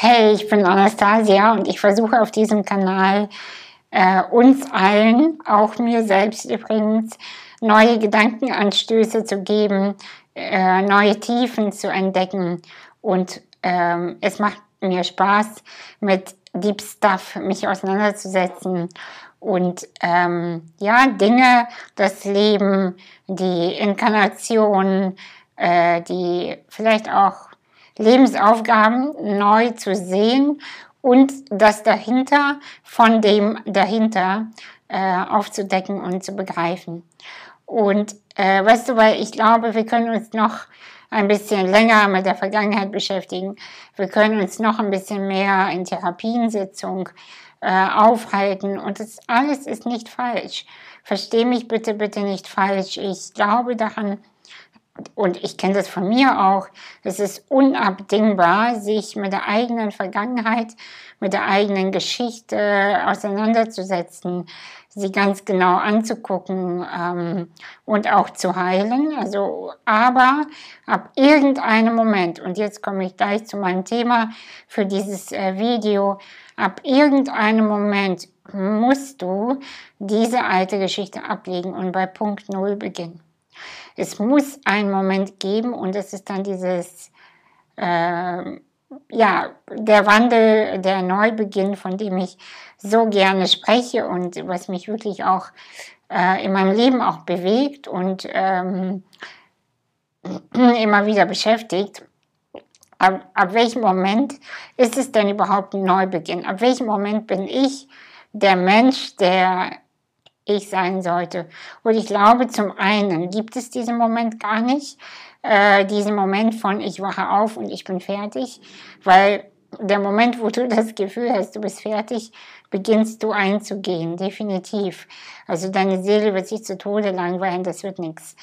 Hey, ich bin Anastasia und ich versuche auf diesem Kanal äh, uns allen, auch mir selbst übrigens, neue Gedankenanstöße zu geben, äh, neue Tiefen zu entdecken. Und ähm, es macht mir Spaß, mit Deep Stuff mich auseinanderzusetzen und ähm, ja, Dinge, das Leben, die Inkarnation, äh, die vielleicht auch Lebensaufgaben neu zu sehen und das dahinter von dem dahinter äh, aufzudecken und zu begreifen. Und äh, weißt du, weil ich glaube, wir können uns noch ein bisschen länger mit der Vergangenheit beschäftigen. Wir können uns noch ein bisschen mehr in Therapiensitzung äh, aufhalten und das alles ist nicht falsch. Versteh mich bitte, bitte nicht falsch. Ich glaube daran, und ich kenne das von mir auch, es ist unabdingbar, sich mit der eigenen Vergangenheit, mit der eigenen Geschichte auseinanderzusetzen, sie ganz genau anzugucken ähm, und auch zu heilen. Also, aber ab irgendeinem Moment, und jetzt komme ich gleich zu meinem Thema für dieses äh, Video, ab irgendeinem Moment musst du diese alte Geschichte ablegen und bei Punkt Null beginnen. Es muss einen Moment geben und es ist dann dieses, äh, ja, der Wandel, der Neubeginn, von dem ich so gerne spreche und was mich wirklich auch äh, in meinem Leben auch bewegt und ähm, immer wieder beschäftigt. Ab, ab welchem Moment ist es denn überhaupt ein Neubeginn? Ab welchem Moment bin ich der Mensch, der ich sein sollte. Und ich glaube, zum einen gibt es diesen Moment gar nicht, äh, diesen Moment von ich wache auf und ich bin fertig, weil der Moment, wo du das Gefühl hast, du bist fertig, beginnst du einzugehen, definitiv. Also deine Seele wird sich zu Tode langweilen, das wird nichts.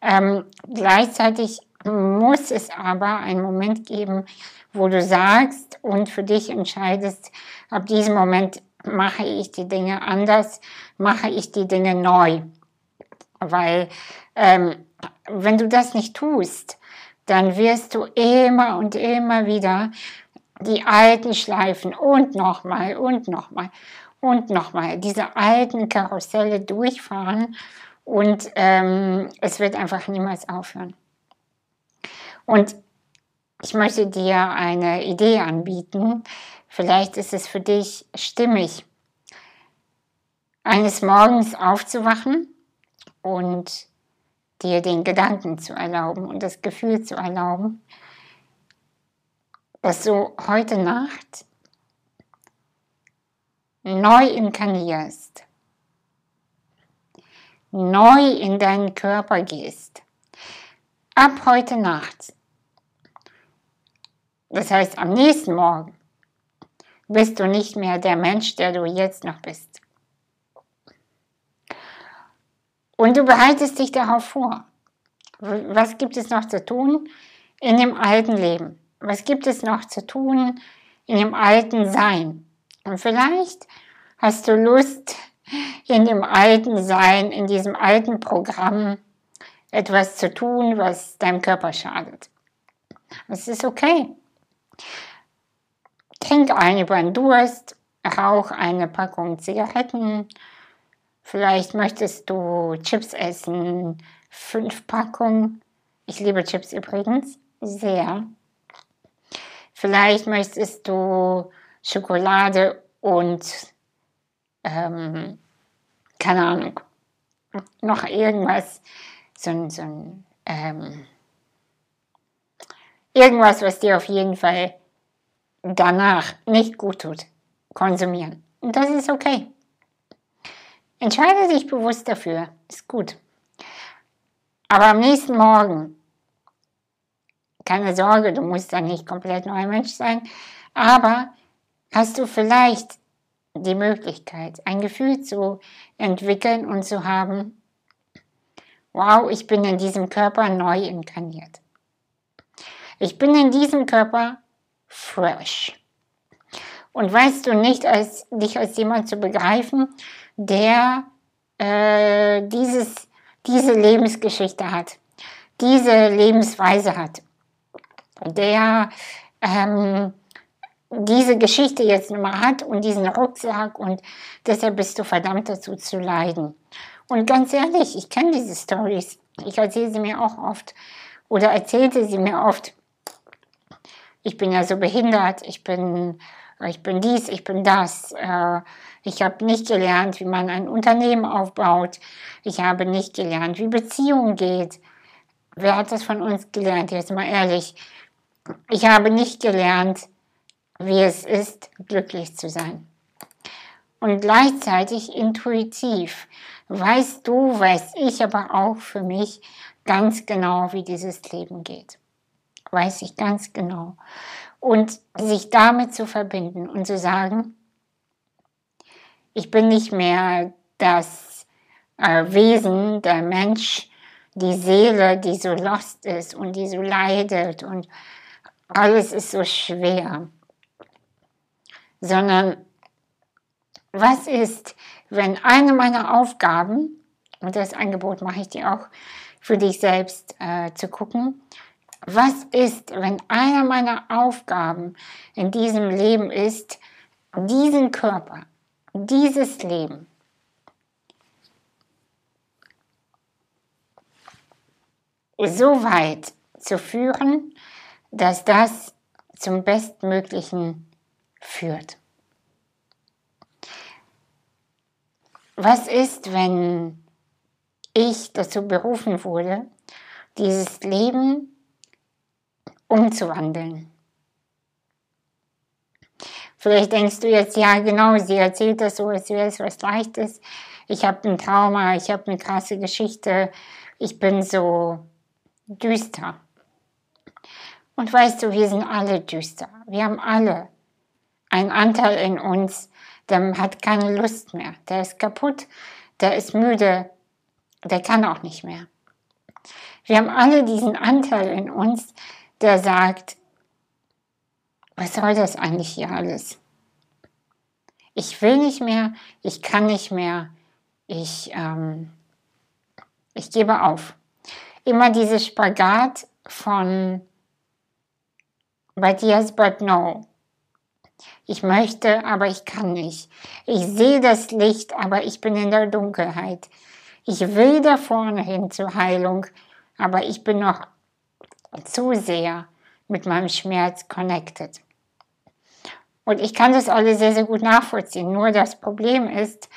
Ähm, gleichzeitig muss es aber einen Moment geben, wo du sagst und für dich entscheidest, ab diesem Moment mache ich die Dinge anders, mache ich die Dinge neu. Weil ähm, wenn du das nicht tust, dann wirst du immer und immer wieder die alten Schleifen und nochmal und nochmal und nochmal diese alten Karusselle durchfahren und ähm, es wird einfach niemals aufhören. Und ich möchte dir eine Idee anbieten, Vielleicht ist es für dich stimmig, eines Morgens aufzuwachen und dir den Gedanken zu erlauben und das Gefühl zu erlauben, dass du heute Nacht neu inkarnierst, neu in deinen Körper gehst. Ab heute Nacht. Das heißt, am nächsten Morgen bist du nicht mehr der Mensch, der du jetzt noch bist. Und du behaltest dich darauf vor. Was gibt es noch zu tun in dem alten Leben? Was gibt es noch zu tun in dem alten Sein? Und vielleicht hast du Lust, in dem alten Sein, in diesem alten Programm etwas zu tun, was deinem Körper schadet. Das ist okay. Trink ein über den Durst, rauch eine Packung Zigaretten, vielleicht möchtest du Chips essen, fünf Packungen. Ich liebe Chips übrigens sehr. Vielleicht möchtest du Schokolade und ähm, keine Ahnung, noch irgendwas, so ein, so ein ähm, irgendwas, was dir auf jeden Fall danach nicht gut tut, konsumieren. Und das ist okay. Entscheide dich bewusst dafür, ist gut. Aber am nächsten Morgen, keine Sorge, du musst dann nicht komplett neuer Mensch sein, aber hast du vielleicht die Möglichkeit, ein Gefühl zu entwickeln und zu haben, wow, ich bin in diesem Körper neu inkarniert. Ich bin in diesem Körper fresh. Und weißt du nicht, als, dich als jemand zu begreifen, der äh, dieses, diese Lebensgeschichte hat, diese Lebensweise hat, der ähm, diese Geschichte jetzt nun mal hat und diesen Rucksack und deshalb bist du verdammt dazu zu leiden. Und ganz ehrlich, ich kenne diese Stories. Ich erzähle sie mir auch oft oder erzählte sie mir oft. Ich bin ja so behindert, ich bin, ich bin dies, ich bin das. Äh, ich habe nicht gelernt, wie man ein Unternehmen aufbaut. Ich habe nicht gelernt, wie Beziehung geht. Wer hat das von uns gelernt? Jetzt mal ehrlich. Ich habe nicht gelernt, wie es ist, glücklich zu sein. Und gleichzeitig intuitiv weißt du, weiß ich aber auch für mich ganz genau, wie dieses Leben geht. Weiß ich ganz genau. Und sich damit zu verbinden und zu sagen, ich bin nicht mehr das äh, Wesen, der Mensch, die Seele, die so lost ist und die so leidet und alles ist so schwer, sondern was ist, wenn eine meiner Aufgaben, und das Angebot mache ich dir auch für dich selbst äh, zu gucken, was ist, wenn eine meiner Aufgaben in diesem Leben ist, diesen Körper, dieses Leben so weit zu führen, dass das zum Bestmöglichen führt. Was ist, wenn ich dazu berufen wurde, dieses Leben umzuwandeln? Vielleicht denkst du jetzt, ja genau, sie erzählt das so, als wäre es was Leichtes. Ich habe ein Trauma, ich habe eine krasse Geschichte, ich bin so düster. Und weißt du, wir sind alle düster. Wir haben alle einen Anteil in uns, der hat keine Lust mehr. Der ist kaputt, der ist müde, der kann auch nicht mehr. Wir haben alle diesen Anteil in uns, der sagt, was soll das eigentlich hier alles? Ich will nicht mehr, ich kann nicht mehr, ich, ähm, ich gebe auf. Immer dieses Spagat von but yes, but no. Ich möchte, aber ich kann nicht. Ich sehe das Licht, aber ich bin in der Dunkelheit. Ich will da vorne hin zur Heilung, aber ich bin noch zu sehr mit meinem Schmerz connected. Und ich kann das alle sehr, sehr gut nachvollziehen. Nur das Problem ist,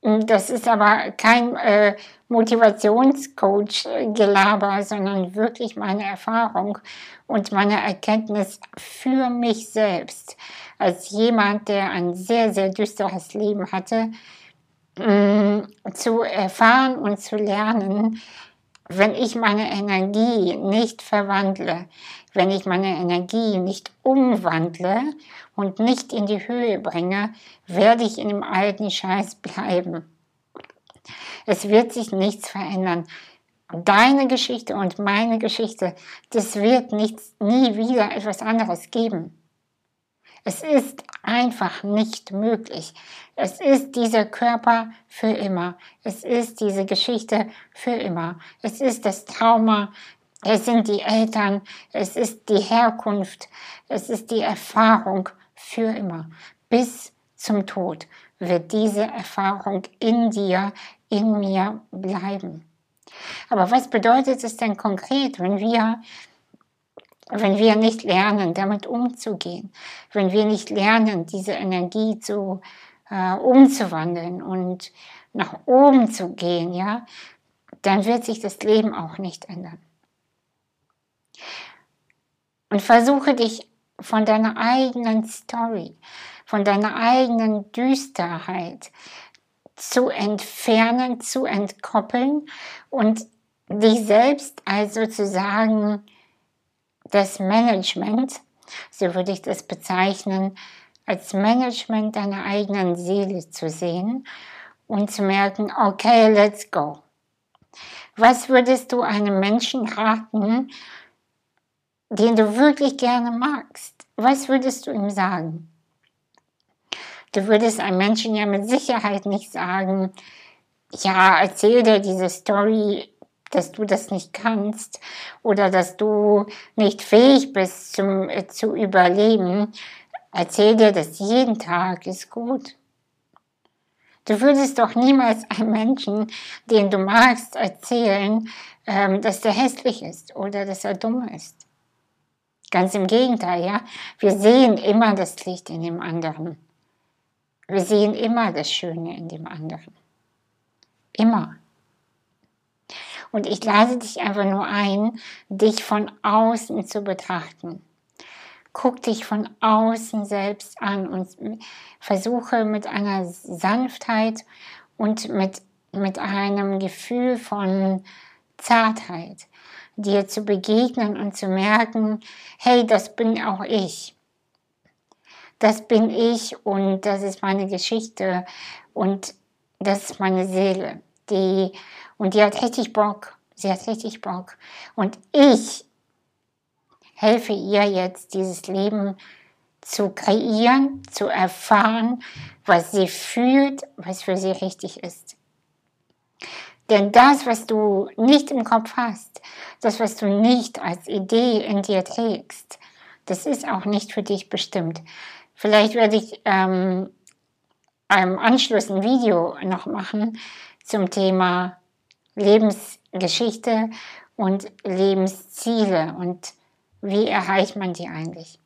das ist aber kein äh, Motivationscoach-Gelaber, sondern wirklich meine Erfahrung und meine Erkenntnis für mich selbst. Als jemand, der ein sehr, sehr düsteres Leben hatte, mh, zu erfahren und zu lernen, wenn ich meine Energie nicht verwandle, wenn ich meine Energie nicht umwandle und nicht in die Höhe bringe, werde ich in dem alten Scheiß bleiben. Es wird sich nichts verändern. Deine Geschichte und meine Geschichte, das wird nichts, nie wieder etwas anderes geben. Es ist einfach nicht möglich. Es ist dieser Körper für immer. Es ist diese Geschichte für immer. Es ist das Trauma. Es sind die Eltern. Es ist die Herkunft. Es ist die Erfahrung für immer. Bis zum Tod wird diese Erfahrung in dir, in mir bleiben. Aber was bedeutet es denn konkret, wenn wir wenn wir nicht lernen, damit umzugehen, wenn wir nicht lernen, diese Energie zu äh, umzuwandeln und nach oben zu gehen, ja, dann wird sich das Leben auch nicht ändern. Und versuche dich von deiner eigenen Story, von deiner eigenen Düsterheit zu entfernen, zu entkoppeln und dich selbst also zu das Management, so würde ich das bezeichnen, als Management deiner eigenen Seele zu sehen und zu merken, okay, let's go. Was würdest du einem Menschen raten, den du wirklich gerne magst? Was würdest du ihm sagen? Du würdest einem Menschen ja mit Sicherheit nicht sagen, ja, erzähl dir diese Story dass du das nicht kannst oder dass du nicht fähig bist zum, äh, zu überleben. Erzähl dir das jeden Tag, ist gut. Du würdest doch niemals einem Menschen, den du magst, erzählen, ähm, dass der hässlich ist oder dass er dumm ist. Ganz im Gegenteil, ja. Wir sehen immer das Licht in dem anderen. Wir sehen immer das Schöne in dem anderen. Immer. Und ich lade dich einfach nur ein, dich von außen zu betrachten. Guck dich von außen selbst an und versuche mit einer Sanftheit und mit, mit einem Gefühl von Zartheit dir zu begegnen und zu merken, hey, das bin auch ich. Das bin ich und das ist meine Geschichte und das ist meine Seele. Die, und die hat richtig Bock. Sie hat richtig Bock. Und ich helfe ihr jetzt, dieses Leben zu kreieren, zu erfahren, was sie fühlt, was für sie richtig ist. Denn das, was du nicht im Kopf hast, das, was du nicht als Idee in dir trägst, das ist auch nicht für dich bestimmt. Vielleicht werde ich ähm, im Anschluss ein Video noch machen zum Thema Lebensgeschichte und Lebensziele und wie erreicht man die eigentlich?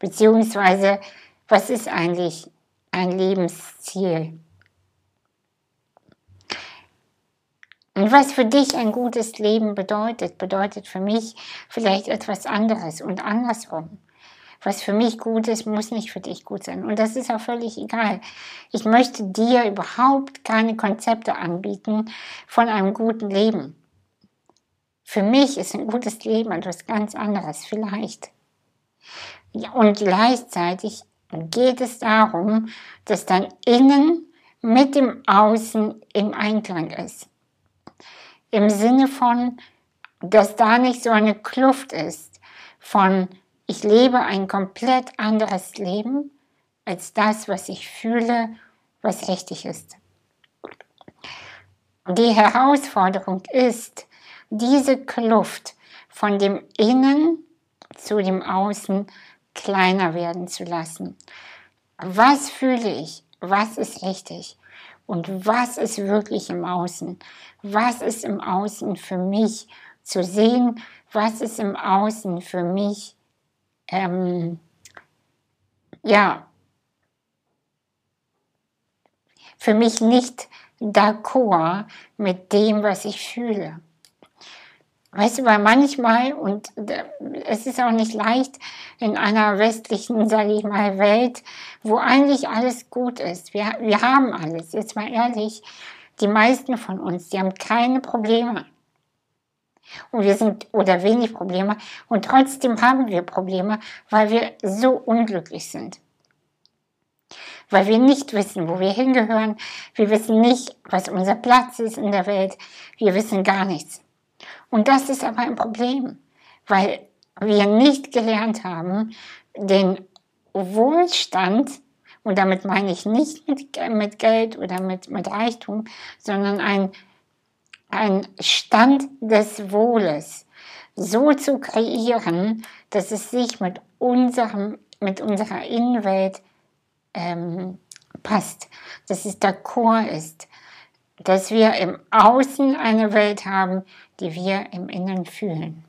Beziehungsweise, was ist eigentlich ein Lebensziel? Und was für dich ein gutes Leben bedeutet, bedeutet für mich vielleicht etwas anderes und andersrum. Was für mich gut ist, muss nicht für dich gut sein. Und das ist auch völlig egal. Ich möchte dir überhaupt keine Konzepte anbieten von einem guten Leben. Für mich ist ein gutes Leben etwas ganz anderes, vielleicht. Und gleichzeitig geht es darum, dass dein Innen mit dem Außen im Einklang ist. Im Sinne von, dass da nicht so eine Kluft ist von, ich lebe ein komplett anderes Leben als das, was ich fühle, was richtig ist. Die Herausforderung ist, diese Kluft von dem Innen zu dem Außen kleiner werden zu lassen. Was fühle ich? Was ist richtig? Und was ist wirklich im Außen? Was ist im Außen für mich zu sehen? Was ist im Außen für mich, ähm, ja, für mich nicht d'accord mit dem, was ich fühle? Weißt du, weil manchmal, und es ist auch nicht leicht in einer westlichen, sage ich mal, Welt, wo eigentlich alles gut ist. Wir, wir haben alles. Jetzt mal ehrlich, die meisten von uns, die haben keine Probleme. Und wir sind, oder wenig Probleme. Und trotzdem haben wir Probleme, weil wir so unglücklich sind. Weil wir nicht wissen, wo wir hingehören. Wir wissen nicht, was unser Platz ist in der Welt. Wir wissen gar nichts. Und das ist aber ein Problem, weil wir nicht gelernt haben, den Wohlstand, und damit meine ich nicht mit, mit Geld oder mit, mit Reichtum, sondern ein, ein Stand des Wohles so zu kreieren, dass es sich mit, unserem, mit unserer Innenwelt ähm, passt, dass es der Chor ist, dass wir im Außen eine Welt haben, die wir im Inneren fühlen.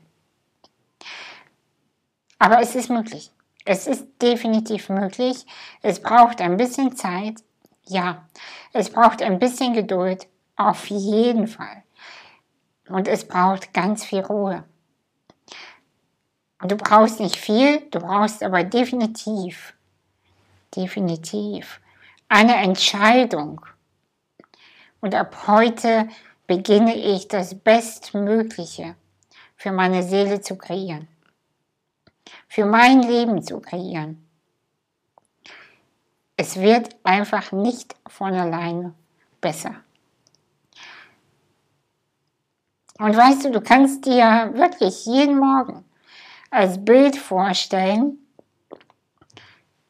Aber es ist möglich. Es ist definitiv möglich. Es braucht ein bisschen Zeit. Ja, es braucht ein bisschen Geduld. Auf jeden Fall. Und es braucht ganz viel Ruhe. Du brauchst nicht viel, du brauchst aber definitiv, definitiv eine Entscheidung und ab heute beginne ich das Bestmögliche für meine Seele zu kreieren, für mein Leben zu kreieren. Es wird einfach nicht von alleine besser. Und weißt du, du kannst dir wirklich jeden Morgen als Bild vorstellen,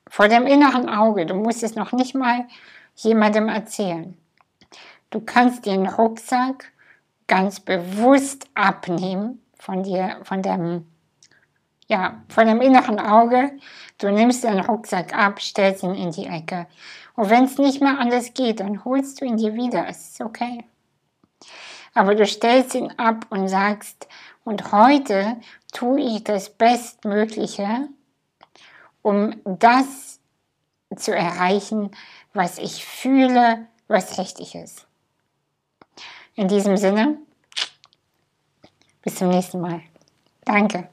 vor dem inneren Auge, du musst es noch nicht mal jemandem erzählen. Du kannst den Rucksack ganz bewusst abnehmen von dir, von deinem ja, vor dem inneren Auge. Du nimmst deinen Rucksack ab, stellst ihn in die Ecke. Und wenn es nicht mehr anders geht, dann holst du ihn dir wieder. Es ist okay. Aber du stellst ihn ab und sagst, und heute tue ich das Bestmögliche, um das zu erreichen, was ich fühle, was richtig ist. In diesem Sinne, bis zum nächsten Mal. Danke.